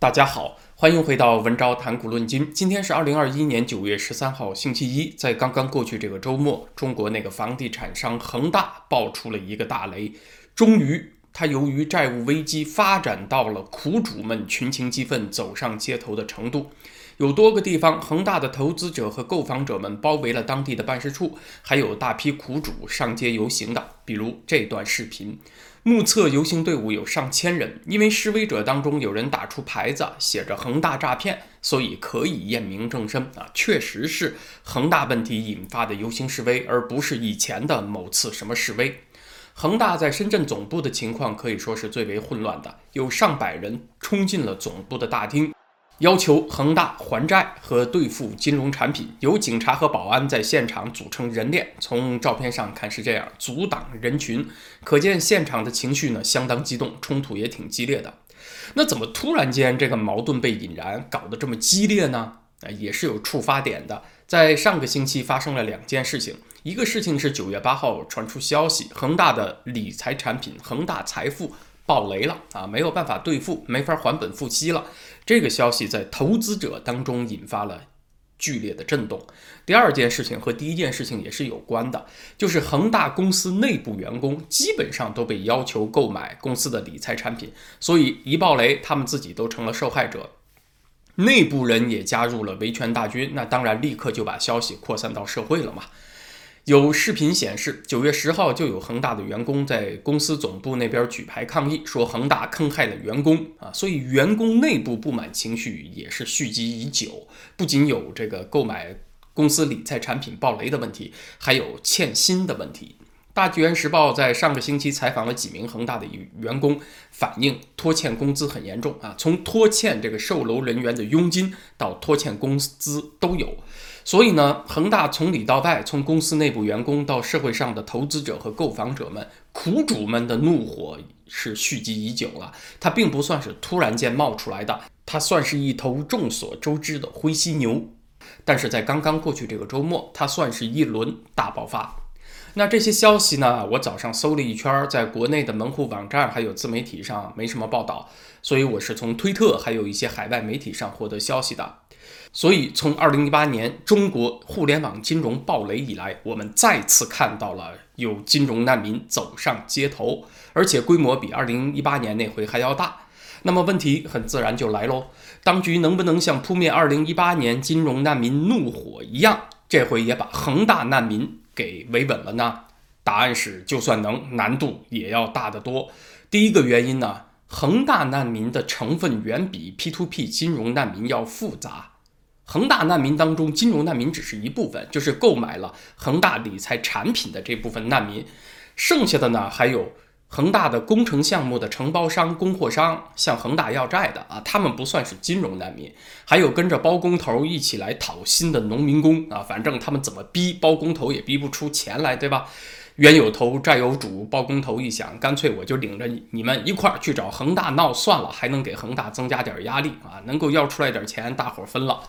大家好，欢迎回到文昭谈股论今。今天是二零二一年九月十三号，星期一。在刚刚过去这个周末，中国那个房地产商恒大爆出了一个大雷。终于，他由于债务危机发展到了苦主们群情激愤、走上街头的程度。有多个地方，恒大的投资者和购房者们包围了当地的办事处，还有大批苦主上街游行的。比如这段视频。目测游行队伍有上千人，因为示威者当中有人打出牌子，写着“恒大诈骗”，所以可以验明正身啊，确实是恒大问题引发的游行示威，而不是以前的某次什么示威。恒大在深圳总部的情况可以说是最为混乱的，有上百人冲进了总部的大厅。要求恒大还债和兑付金融产品，有警察和保安在现场组成人链。从照片上看是这样，阻挡人群，可见现场的情绪呢相当激动，冲突也挺激烈的。那怎么突然间这个矛盾被引燃，搞得这么激烈呢？啊，也是有触发点的。在上个星期发生了两件事情，一个事情是九月八号传出消息，恒大的理财产品恒大财富。爆雷了啊！没有办法兑付，没法还本付息了。这个消息在投资者当中引发了剧烈的震动。第二件事情和第一件事情也是有关的，就是恒大公司内部员工基本上都被要求购买公司的理财产品，所以一爆雷，他们自己都成了受害者，内部人也加入了维权大军。那当然，立刻就把消息扩散到社会了嘛。有视频显示，九月十号就有恒大的员工在公司总部那边举牌抗议，说恒大坑害了员工啊，所以员工内部不满情绪也是蓄积已久。不仅有这个购买公司理财产品爆雷的问题，还有欠薪的问题。大纪元时报在上个星期采访了几名恒大的员工，反映拖欠工资很严重啊，从拖欠这个售楼人员的佣金到拖欠工资都有。所以呢，恒大从里到外，从公司内部员工到社会上的投资者和购房者们、苦主们的怒火是蓄积已久了。它并不算是突然间冒出来的，它算是一头众所周知的灰犀牛。但是在刚刚过去这个周末，它算是一轮大爆发。那这些消息呢？我早上搜了一圈，在国内的门户网站还有自媒体上没什么报道，所以我是从推特还有一些海外媒体上获得消息的。所以，从二零一八年中国互联网金融暴雷以来，我们再次看到了有金融难民走上街头，而且规模比二零一八年那回还要大。那么问题很自然就来喽：当局能不能像扑灭二零一八年金融难民怒火一样，这回也把恒大难民给维稳了呢？答案是，就算能，难度也要大得多。第一个原因呢，恒大难民的成分远比 P2P 金融难民要复杂。恒大难民当中，金融难民只是一部分，就是购买了恒大理财产品的这部分难民。剩下的呢，还有恒大的工程项目的承包商、供货商向恒大要债的啊，他们不算是金融难民。还有跟着包工头一起来讨薪的农民工啊，反正他们怎么逼包工头也逼不出钱来，对吧？冤有头债有主，包工头一想，干脆我就领着你们一块儿去找恒大闹算了，还能给恒大增加点压力啊，能够要出来点钱，大伙分了。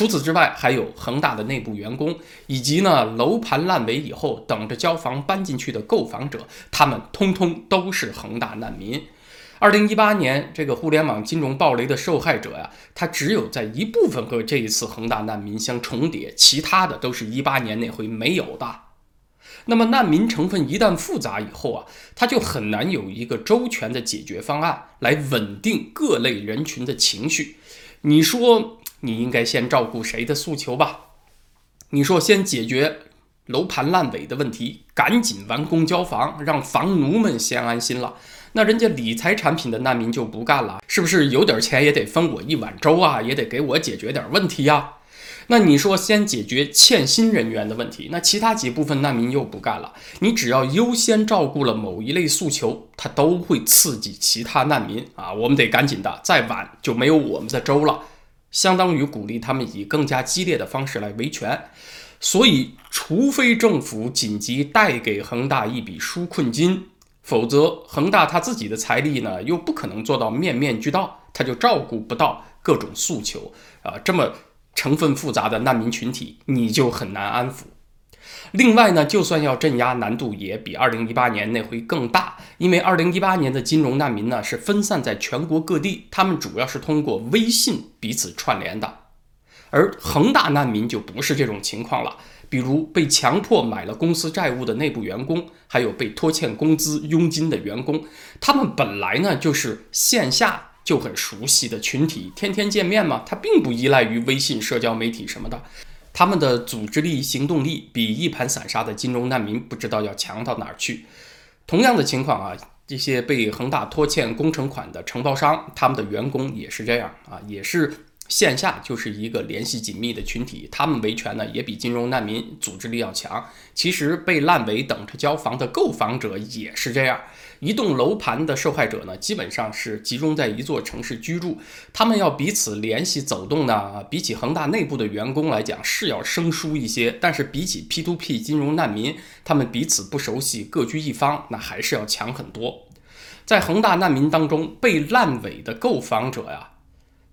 除此之外，还有恒大的内部员工，以及呢楼盘烂尾以后等着交房搬进去的购房者，他们通通都是恒大难民。二零一八年这个互联网金融暴雷的受害者呀，他只有在一部分和这一次恒大难民相重叠，其他的都是一八年那回没有的。那么难民成分一旦复杂以后啊，他就很难有一个周全的解决方案来稳定各类人群的情绪。你说？你应该先照顾谁的诉求吧？你说先解决楼盘烂尾的问题，赶紧完工交房，让房奴们先安心了。那人家理财产品的难民就不干了，是不是有点钱也得分我一碗粥啊？也得给我解决点问题呀？那你说先解决欠薪人员的问题，那其他几部分难民又不干了。你只要优先照顾了某一类诉求，他都会刺激其他难民啊！我们得赶紧的，再晚就没有我们的粥了。相当于鼓励他们以更加激烈的方式来维权，所以除非政府紧急带给恒大一笔纾困金，否则恒大他自己的财力呢又不可能做到面面俱到，他就照顾不到各种诉求啊，这么成分复杂的难民群体，你就很难安抚。另外呢，就算要镇压，难度也比二零一八年那回更大，因为二零一八年的金融难民呢是分散在全国各地，他们主要是通过微信彼此串联的，而恒大难民就不是这种情况了。比如被强迫买了公司债务的内部员工，还有被拖欠工资佣金的员工，他们本来呢就是线下就很熟悉的群体，天天见面嘛，他并不依赖于微信社交媒体什么的。他们的组织力、行动力比一盘散沙的金融难民不知道要强到哪儿去。同样的情况啊，这些被恒大拖欠工程款的承包商，他们的员工也是这样啊，也是。线下就是一个联系紧密的群体，他们维权呢也比金融难民组织力要强。其实被烂尾等着交房的购房者也是这样。一栋楼盘的受害者呢，基本上是集中在一座城市居住，他们要彼此联系走动呢，比起恒大内部的员工来讲是要生疏一些。但是比起 P2P 金融难民，他们彼此不熟悉，各居一方，那还是要强很多。在恒大难民当中，被烂尾的购房者呀。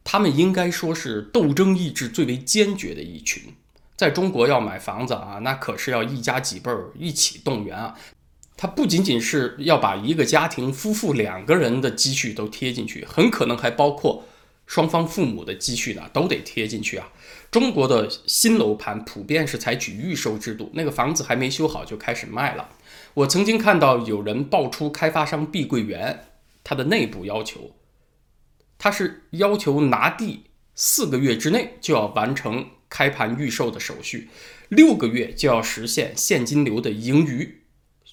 他们应该说是斗争意志最为坚决的一群，在中国要买房子啊，那可是要一家几辈儿一起动员啊。他不仅仅是要把一个家庭夫妇两个人的积蓄都贴进去，很可能还包括双方父母的积蓄呢，都得贴进去啊。中国的新楼盘普遍是采取预售制度，那个房子还没修好就开始卖了。我曾经看到有人爆出开发商碧桂园它的内部要求。它是要求拿地四个月之内就要完成开盘预售的手续，六个月就要实现现金流的盈余。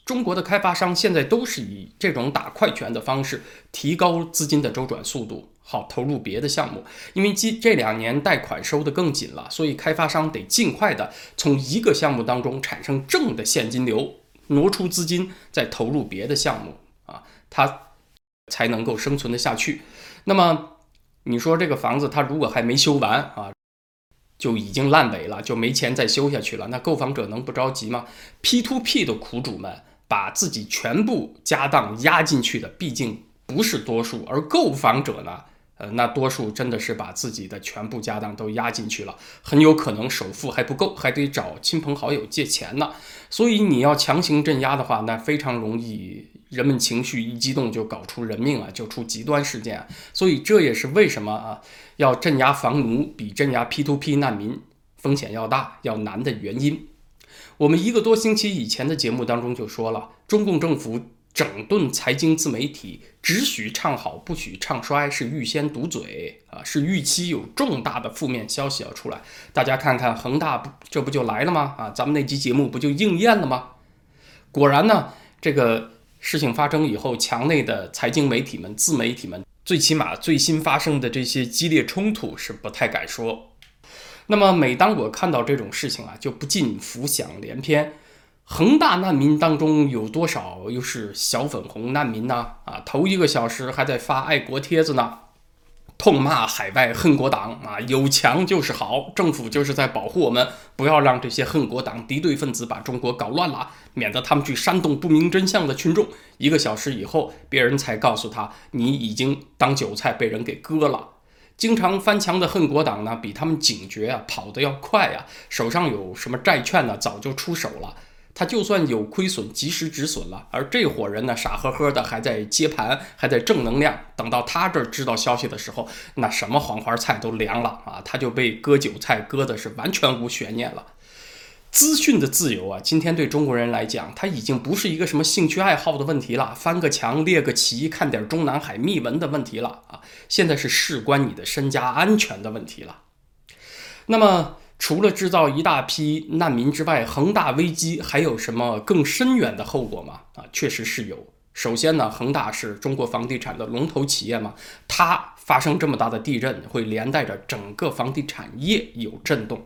中国的开发商现在都是以这种打快拳的方式提高资金的周转速度，好投入别的项目。因为这这两年贷款收得更紧了，所以开发商得尽快的从一个项目当中产生正的现金流，挪出资金再投入别的项目啊，他才能够生存的下去。那么，你说这个房子它如果还没修完啊，就已经烂尾了，就没钱再修下去了，那购房者能不着急吗？P to P 的苦主们把自己全部家当压进去的，毕竟不是多数，而购房者呢？呃，那多数真的是把自己的全部家当都压进去了，很有可能首付还不够，还得找亲朋好友借钱呢。所以你要强行镇压的话，那非常容易，人们情绪一激动就搞出人命啊，就出极端事件。所以这也是为什么啊，要镇压房奴比镇压 P2P 难民风险要大、要难的原因。我们一个多星期以前的节目当中就说了，中共政府。整顿财经自媒体，只许唱好，不许唱衰，是预先堵嘴啊！是预期有重大的负面消息要出来。大家看看恒大，不这不就来了吗？啊，咱们那期节目不就应验了吗？果然呢，这个事情发生以后，墙内的财经媒体们、自媒体们，最起码最新发生的这些激烈冲突是不太敢说。那么，每当我看到这种事情啊，就不禁浮想联翩。恒大难民当中有多少又是小粉红难民呢？啊，头一个小时还在发爱国帖子呢，痛骂海外恨国党啊，有墙就是好，政府就是在保护我们，不要让这些恨国党敌对分子把中国搞乱了，免得他们去煽动不明真相的群众。一个小时以后，别人才告诉他，你已经当韭菜被人给割了。经常翻墙的恨国党呢，比他们警觉啊，跑得要快啊，手上有什么债券呢，早就出手了。他就算有亏损，及时止损了。而这伙人呢，傻呵呵的还在接盘，还在正能量。等到他这儿知道消息的时候，那什么黄花菜都凉了啊！他就被割韭菜割的是完全无悬念了。资讯的自由啊，今天对中国人来讲，它已经不是一个什么兴趣爱好的问题了，翻个墙、列个旗、看点中南海秘闻的问题了啊！现在是事关你的身家安全的问题了。那么。除了制造一大批难民之外，恒大危机还有什么更深远的后果吗？啊，确实是有。首先呢，恒大是中国房地产的龙头企业嘛，它发生这么大的地震，会连带着整个房地产业有震动。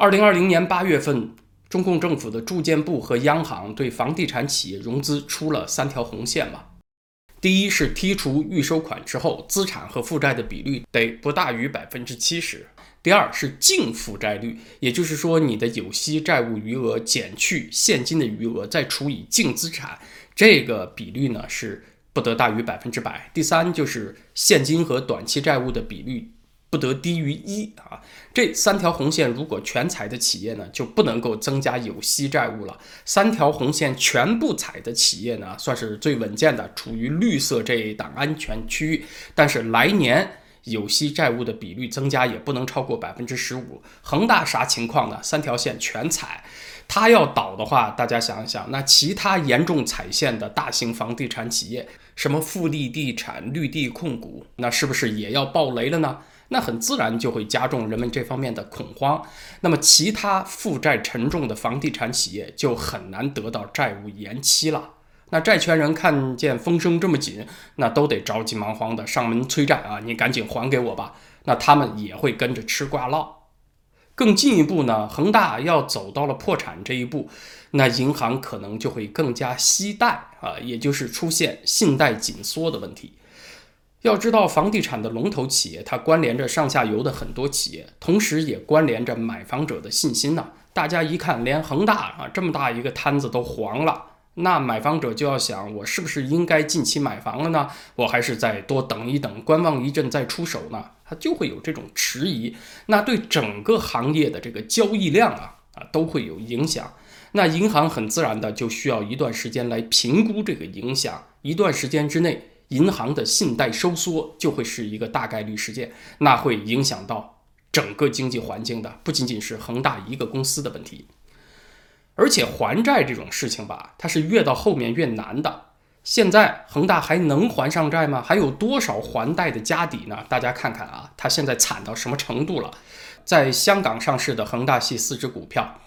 二零二零年八月份，中共政府的住建部和央行对房地产企业融资出了三条红线嘛。第一是剔除预收款之后，资产和负债的比率得不大于百分之七十。第二是净负债率，也就是说你的有息债务余额减去现金的余额，再除以净资产，这个比率呢是不得大于百分之百。第三就是现金和短期债务的比率不得低于一啊。这三条红线如果全踩的企业呢，就不能够增加有息债务了。三条红线全部踩的企业呢，算是最稳健的，处于绿色这一档安全区域。但是来年有息债务的比率增加也不能超过百分之十五。恒大啥情况呢？三条线全踩，它要倒的话，大家想一想，那其他严重踩线的大型房地产企业，什么富力地产、绿地控股，那是不是也要爆雷了呢？那很自然就会加重人们这方面的恐慌，那么其他负债沉重的房地产企业就很难得到债务延期了。那债权人看见风声这么紧，那都得着急忙慌的上门催债啊，你赶紧还给我吧。那他们也会跟着吃瓜唠。更进一步呢，恒大要走到了破产这一步，那银行可能就会更加惜贷啊，也就是出现信贷紧缩的问题。要知道，房地产的龙头企业，它关联着上下游的很多企业，同时也关联着买房者的信心呐。大家一看，连恒大啊这么大一个摊子都黄了，那买房者就要想，我是不是应该近期买房了呢？我还是再多等一等，观望一阵再出手呢？它就会有这种迟疑，那对整个行业的这个交易量啊啊都会有影响。那银行很自然的就需要一段时间来评估这个影响，一段时间之内。银行的信贷收缩就会是一个大概率事件，那会影响到整个经济环境的，不仅仅是恒大一个公司的问题。而且还债这种事情吧，它是越到后面越难的。现在恒大还能还上债吗？还有多少还贷的家底呢？大家看看啊，它现在惨到什么程度了？在香港上市的恒大系四只股票。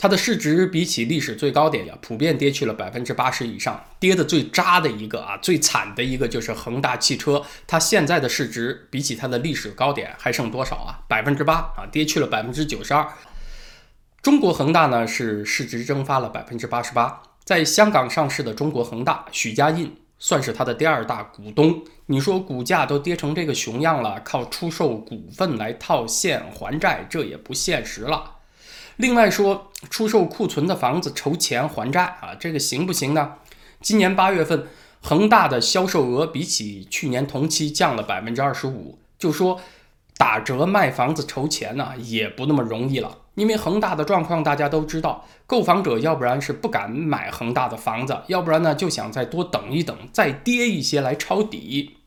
它的市值比起历史最高点呀，普遍跌去了百分之八十以上。跌的最渣的一个啊，最惨的一个就是恒大汽车，它现在的市值比起它的历史高点还剩多少啊？百分之八啊，跌去了百分之九十二。中国恒大呢是市值蒸发了百分之八十八。在香港上市的中国恒大，许家印算是它的第二大股东。你说股价都跌成这个熊样了，靠出售股份来套现还债，这也不现实了。另外说，出售库存的房子筹钱还债啊，这个行不行呢？今年八月份，恒大的销售额比起去年同期降了百分之二十五。就说打折卖房子筹钱呢，也不那么容易了。因为恒大的状况大家都知道，购房者要不然是不敢买恒大的房子，要不然呢就想再多等一等，再跌一些来抄底。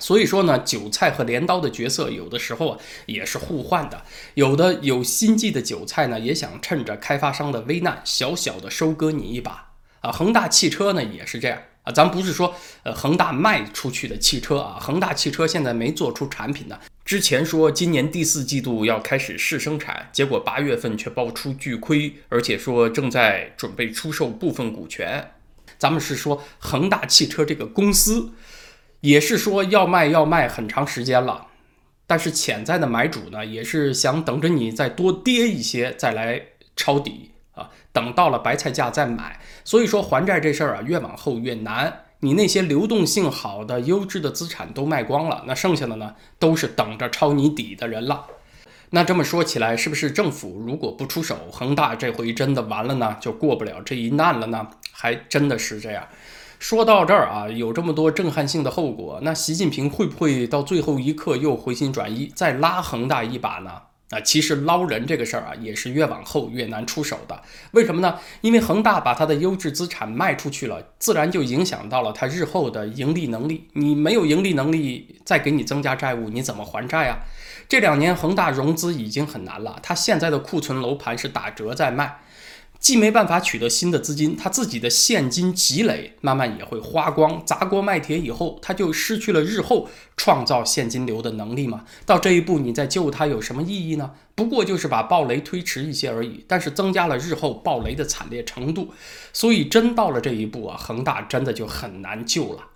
所以说呢，韭菜和镰刀的角色有的时候啊也是互换的。有的有心计的韭菜呢，也想趁着开发商的危难，小小的收割你一把啊。恒大汽车呢也是这样啊，咱不是说呃恒大卖出去的汽车啊，恒大汽车现在没做出产品呢。之前说今年第四季度要开始试生产，结果八月份却爆出巨亏，而且说正在准备出售部分股权。咱们是说恒大汽车这个公司。也是说要卖要卖很长时间了，但是潜在的买主呢，也是想等着你再多跌一些再来抄底啊，等到了白菜价再买。所以说还债这事儿啊，越往后越难。你那些流动性好的优质的资产都卖光了，那剩下的呢，都是等着抄你底的人了。那这么说起来，是不是政府如果不出手，恒大这回真的完了呢？就过不了这一难了呢？还真的是这样。说到这儿啊，有这么多震撼性的后果，那习近平会不会到最后一刻又回心转意，再拉恒大一把呢？啊，其实捞人这个事儿啊，也是越往后越难出手的。为什么呢？因为恒大把它的优质资产卖出去了，自然就影响到了它日后的盈利能力。你没有盈利能力，再给你增加债务，你怎么还债啊？这两年恒大融资已经很难了，它现在的库存楼盘是打折在卖。既没办法取得新的资金，他自己的现金积累慢慢也会花光，砸锅卖铁以后，他就失去了日后创造现金流的能力嘛。到这一步，你再救他有什么意义呢？不过就是把暴雷推迟一些而已，但是增加了日后暴雷的惨烈程度。所以真到了这一步啊，恒大真的就很难救了。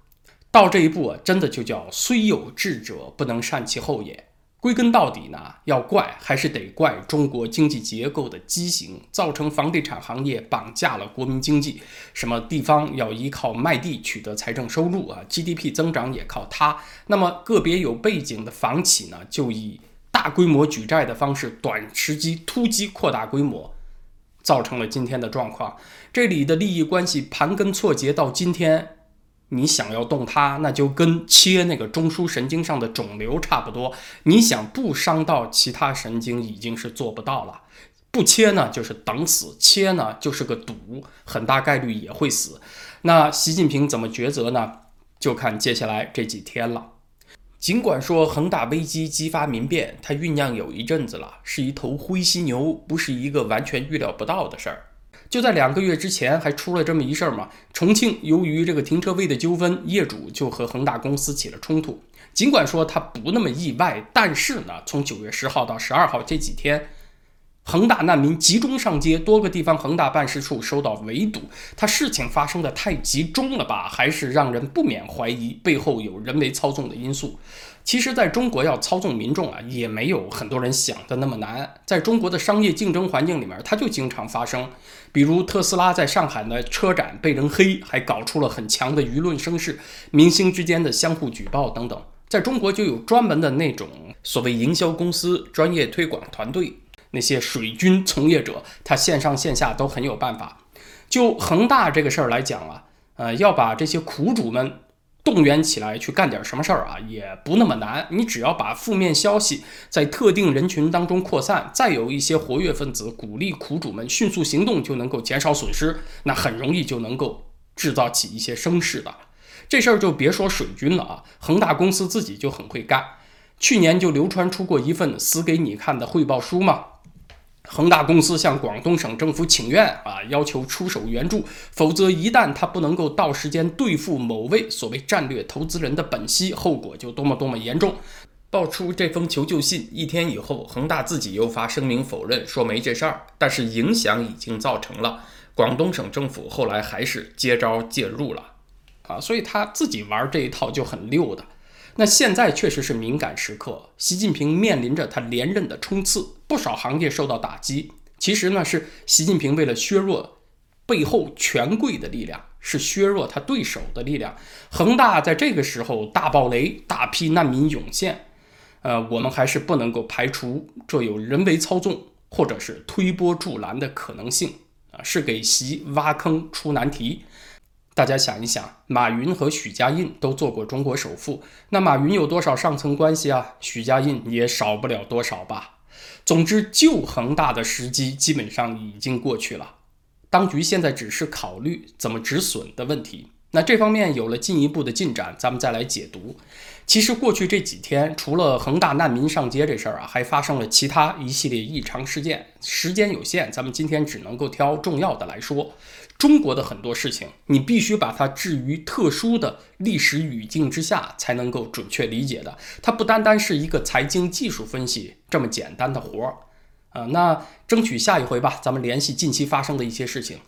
到这一步啊，真的就叫虽有智者，不能善其后也。归根到底呢，要怪还是得怪中国经济结构的畸形，造成房地产行业绑架了国民经济。什么地方要依靠卖地取得财政收入啊？GDP 增长也靠它。那么个别有背景的房企呢，就以大规模举债的方式，短时期突击扩大规模，造成了今天的状况。这里的利益关系盘根错节，到今天你想要动它，那就跟切那个中枢神经上的肿瘤差不多。你想不伤到其他神经，已经是做不到了。不切呢，就是等死；切呢，就是个赌，很大概率也会死。那习近平怎么抉择呢？就看接下来这几天了。尽管说恒大危机激发民变，它酝酿有一阵子了，是一头灰犀牛，不是一个完全预料不到的事儿。就在两个月之前，还出了这么一事儿嘛。重庆由于这个停车位的纠纷，业主就和恒大公司起了冲突。尽管说他不那么意外，但是呢，从九月十号到十二号这几天。恒大难民集中上街，多个地方恒大办事处受到围堵。他事情发生的太集中了吧？还是让人不免怀疑背后有人为操纵的因素。其实，在中国要操纵民众啊，也没有很多人想的那么难。在中国的商业竞争环境里面，它就经常发生。比如特斯拉在上海的车展被人黑，还搞出了很强的舆论声势，明星之间的相互举报等等。在中国就有专门的那种所谓营销公司、专业推广团队。那些水军从业者，他线上线下都很有办法。就恒大这个事儿来讲啊，呃，要把这些苦主们动员起来去干点什么事儿啊，也不那么难。你只要把负面消息在特定人群当中扩散，再有一些活跃分子鼓励苦主们迅速行动，就能够减少损失。那很容易就能够制造起一些声势的。这事儿就别说水军了啊，恒大公司自己就很会干。去年就流传出过一份死给你看的汇报书嘛。恒大公司向广东省政府请愿啊，要求出手援助，否则一旦他不能够到时间兑付某位所谓战略投资人的本息，后果就多么多么严重。爆出这封求救信一天以后，恒大自己又发声明否认，说没这事儿，但是影响已经造成了。广东省政府后来还是接招介入了啊，所以他自己玩这一套就很溜的。那现在确实是敏感时刻，习近平面临着他连任的冲刺，不少行业受到打击。其实呢，是习近平为了削弱背后权贵的力量，是削弱他对手的力量。恒大在这个时候大爆雷，大批难民涌现，呃，我们还是不能够排除这有人为操纵或者是推波助澜的可能性啊，是给习挖坑出难题。大家想一想，马云和许家印都做过中国首富，那马云有多少上层关系啊？许家印也少不了多少吧。总之，救恒大的时机基本上已经过去了，当局现在只是考虑怎么止损的问题。那这方面有了进一步的进展，咱们再来解读。其实过去这几天，除了恒大难民上街这事儿啊，还发生了其他一系列异常事件。时间有限，咱们今天只能够挑重要的来说。中国的很多事情，你必须把它置于特殊的历史语境之下，才能够准确理解的。它不单单是一个财经技术分析这么简单的活儿啊。那争取下一回吧，咱们联系近期发生的一些事情，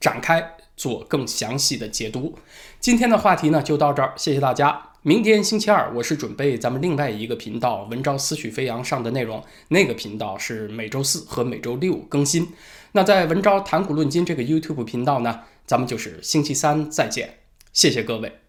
展开做更详细的解读。今天的话题呢，就到这儿，谢谢大家。明天星期二，我是准备咱们另外一个频道“文章思绪飞扬”上的内容，那个频道是每周四和每周六更新。那在文昭谈古论今这个 YouTube 频道呢，咱们就是星期三再见，谢谢各位。